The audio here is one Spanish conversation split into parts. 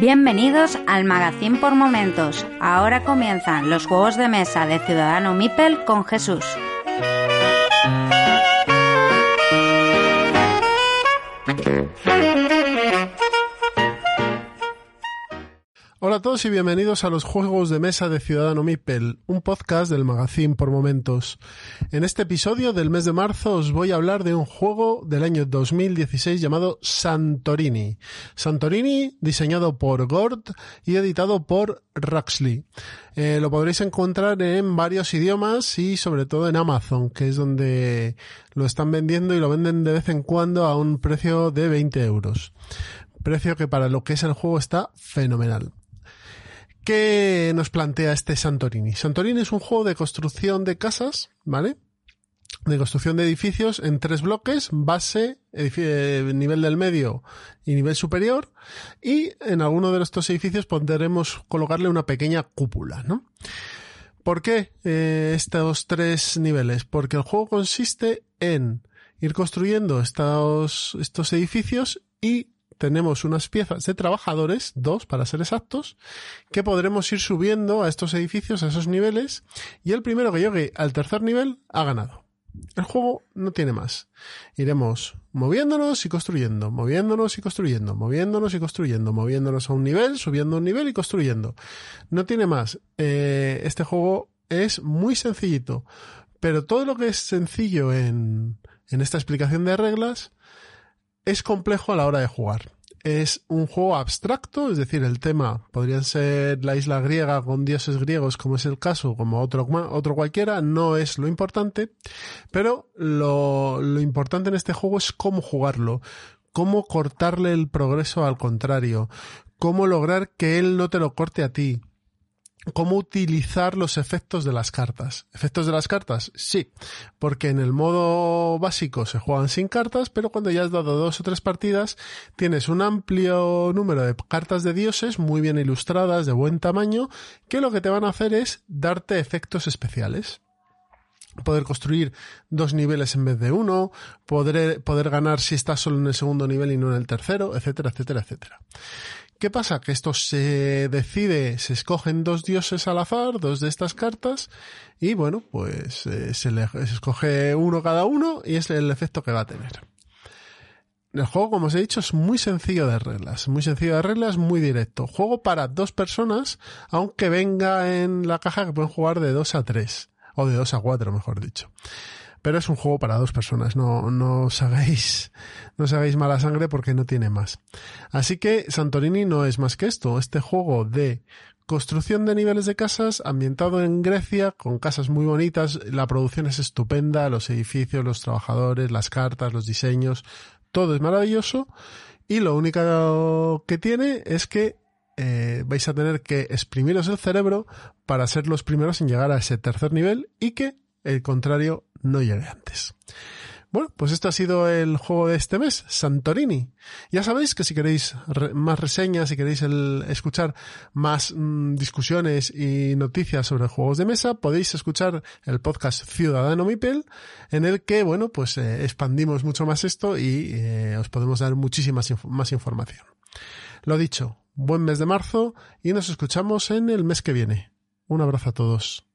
Bienvenidos al Magazín por Momentos. Ahora comienzan los juegos de mesa de Ciudadano Mipel con Jesús. Hola a todos y bienvenidos a los Juegos de Mesa de Ciudadano Mipel, un podcast del magazine por momentos. En este episodio del mes de marzo os voy a hablar de un juego del año 2016 llamado Santorini. Santorini, diseñado por Gord y editado por Ruxley. Eh, lo podréis encontrar en varios idiomas y sobre todo en Amazon, que es donde lo están vendiendo y lo venden de vez en cuando a un precio de 20 euros precio que para lo que es el juego está fenomenal. ¿Qué nos plantea este Santorini? Santorini es un juego de construcción de casas, ¿vale? De construcción de edificios en tres bloques, base, nivel del medio y nivel superior, y en alguno de estos edificios podremos colocarle una pequeña cúpula, ¿no? ¿Por qué eh, estos tres niveles? Porque el juego consiste en ir construyendo estos, estos edificios y tenemos unas piezas de trabajadores, dos para ser exactos, que podremos ir subiendo a estos edificios, a esos niveles, y el primero que llegue al tercer nivel ha ganado. El juego no tiene más. Iremos moviéndonos y construyendo, moviéndonos y construyendo, moviéndonos y construyendo, moviéndonos a un nivel, subiendo un nivel y construyendo. No tiene más. Eh, este juego es muy sencillito, pero todo lo que es sencillo en, en esta explicación de reglas es complejo a la hora de jugar. Es un juego abstracto, es decir, el tema podría ser la isla griega con dioses griegos, como es el caso, como otro, otro cualquiera, no es lo importante, pero lo, lo importante en este juego es cómo jugarlo, cómo cortarle el progreso al contrario, cómo lograr que él no te lo corte a ti, cómo utilizar los efectos de las cartas. ¿Efectos de las cartas? Sí, porque en el modo básico se juegan sin cartas, pero cuando ya has dado dos o tres partidas, tienes un amplio número de cartas de dioses muy bien ilustradas, de buen tamaño, que lo que te van a hacer es darte efectos especiales poder construir dos niveles en vez de uno, poder, ganar si estás solo en el segundo nivel y no en el tercero, etcétera, etcétera, etcétera. ¿Qué pasa? Que esto se decide, se escogen dos dioses al azar, dos de estas cartas, y bueno, pues eh, se, le, se escoge uno cada uno y es el efecto que va a tener. El juego, como os he dicho, es muy sencillo de reglas, muy sencillo de reglas, muy directo. Juego para dos personas, aunque venga en la caja que pueden jugar de dos a tres, o de dos a cuatro, mejor dicho pero es un juego para dos personas, no, no os hagáis, no os hagáis mala sangre porque no tiene más. Así que Santorini no es más que esto, este juego de construcción de niveles de casas ambientado en Grecia, con casas muy bonitas, la producción es estupenda, los edificios, los trabajadores, las cartas, los diseños, todo es maravilloso y lo único que tiene es que eh, vais a tener que exprimiros el cerebro para ser los primeros en llegar a ese tercer nivel y que el contrario no llegue antes. Bueno, pues esto ha sido el juego de este mes, Santorini. Ya sabéis que si queréis más reseñas, si queréis escuchar más mm, discusiones y noticias sobre juegos de mesa, podéis escuchar el podcast Ciudadano Mipel, en el que, bueno, pues eh, expandimos mucho más esto y eh, os podemos dar muchísima más información. Lo dicho, buen mes de marzo y nos escuchamos en el mes que viene. Un abrazo a todos.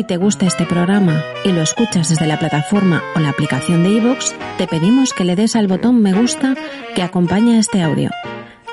Si te gusta este programa y lo escuchas desde la plataforma o la aplicación de iVoox, te pedimos que le des al botón me gusta que acompaña este audio.